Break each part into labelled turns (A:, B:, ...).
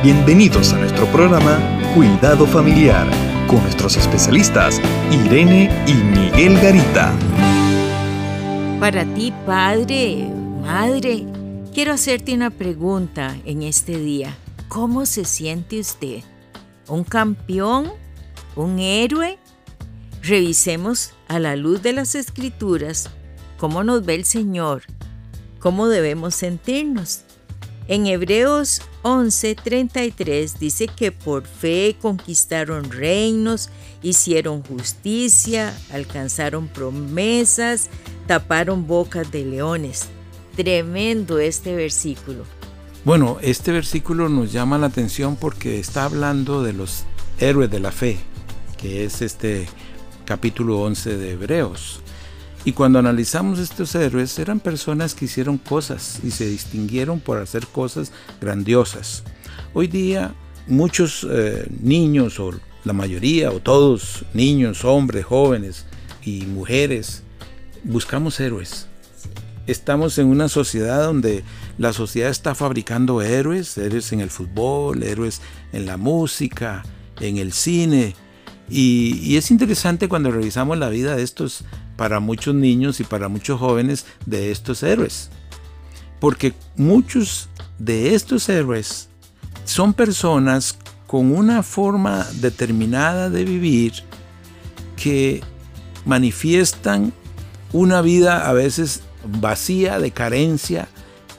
A: Bienvenidos a nuestro programa Cuidado Familiar con nuestros especialistas Irene y Miguel Garita.
B: Para ti, padre, madre, quiero hacerte una pregunta en este día. ¿Cómo se siente usted? ¿Un campeón? ¿Un héroe? Revisemos a la luz de las escrituras cómo nos ve el Señor, cómo debemos sentirnos. En Hebreos 11:33 dice que por fe conquistaron reinos, hicieron justicia, alcanzaron promesas, taparon bocas de leones. Tremendo este versículo.
C: Bueno, este versículo nos llama la atención porque está hablando de los héroes de la fe, que es este capítulo 11 de Hebreos. Y cuando analizamos estos héroes, eran personas que hicieron cosas y se distinguieron por hacer cosas grandiosas. Hoy día muchos eh, niños, o la mayoría, o todos, niños, hombres, jóvenes y mujeres, buscamos héroes. Estamos en una sociedad donde la sociedad está fabricando héroes, héroes en el fútbol, héroes en la música, en el cine. Y, y es interesante cuando revisamos la vida de estos para muchos niños y para muchos jóvenes de estos héroes. Porque muchos de estos héroes son personas con una forma determinada de vivir que manifiestan una vida a veces vacía de carencia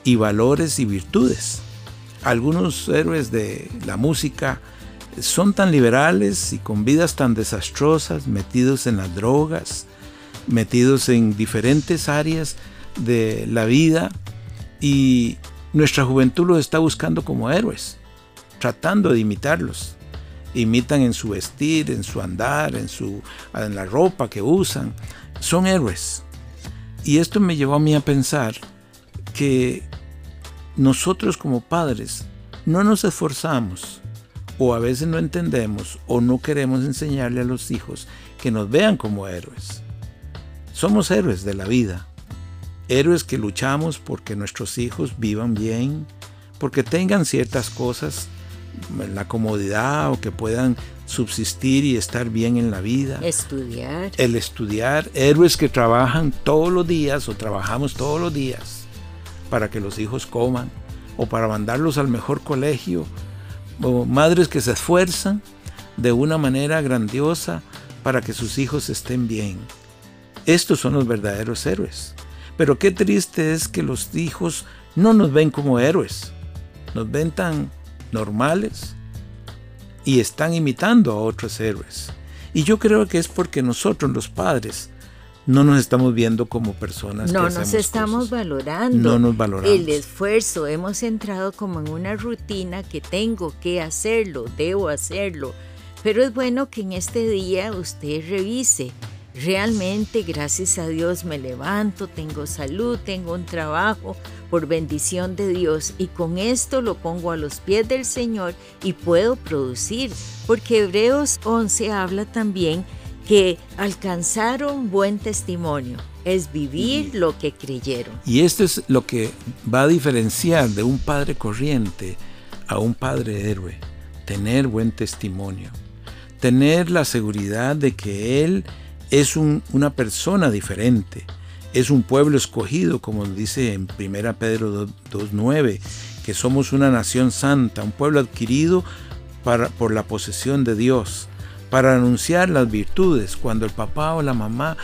C: y valores y virtudes. Algunos héroes de la música son tan liberales y con vidas tan desastrosas, metidos en las drogas, metidos en diferentes áreas de la vida y nuestra juventud los está buscando como héroes, tratando de imitarlos. Imitan en su vestir, en su andar, en, su, en la ropa que usan. Son héroes. Y esto me llevó a mí a pensar que nosotros como padres no nos esforzamos o a veces no entendemos o no queremos enseñarle a los hijos que nos vean como héroes. Somos héroes de la vida, héroes que luchamos porque nuestros hijos vivan bien, porque tengan ciertas cosas, la comodidad o que puedan subsistir y estar bien en la vida.
B: Estudiar.
C: El estudiar, héroes que trabajan todos los días o trabajamos todos los días para que los hijos coman o para mandarlos al mejor colegio, o madres que se esfuerzan de una manera grandiosa para que sus hijos estén bien. Estos son los verdaderos héroes. Pero qué triste es que los hijos no nos ven como héroes. Nos ven tan normales y están imitando a otros héroes. Y yo creo que es porque nosotros los padres no nos estamos viendo como personas.
B: No nos estamos valorando.
C: No nos valoramos.
B: El esfuerzo, hemos entrado como en una rutina que tengo que hacerlo, debo hacerlo. Pero es bueno que en este día usted revise Realmente, gracias a Dios, me levanto, tengo salud, tengo un trabajo por bendición de Dios y con esto lo pongo a los pies del Señor y puedo producir, porque Hebreos 11 habla también que alcanzaron buen testimonio, es vivir lo que creyeron.
C: Y esto es lo que va a diferenciar de un padre corriente a un padre héroe, tener buen testimonio, tener la seguridad de que él es una persona diferente, es un pueblo escogido, como dice en 1 Pedro 2.9, que somos una nación santa, un pueblo adquirido para, por la posesión de Dios, para anunciar las virtudes. Cuando el papá o la mamá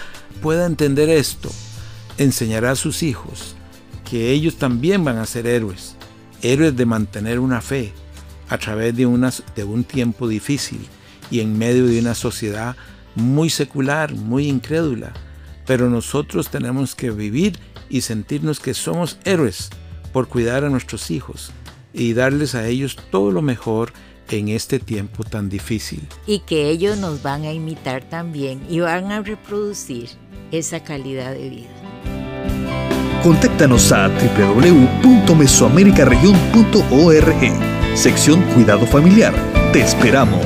C: pueda entender esto, enseñará a sus hijos que ellos también van a ser héroes, héroes de mantener una fe a través de, de un tiempo difícil y en medio de una sociedad muy secular, muy incrédula, pero nosotros tenemos que vivir y sentirnos que somos héroes por cuidar a nuestros hijos y darles a ellos todo lo mejor en este tiempo tan difícil.
B: Y que ellos nos van a imitar también y van a reproducir esa calidad de vida.
A: Contáctanos a www.mesoamericaregion.org, sección Cuidado Familiar. Te esperamos.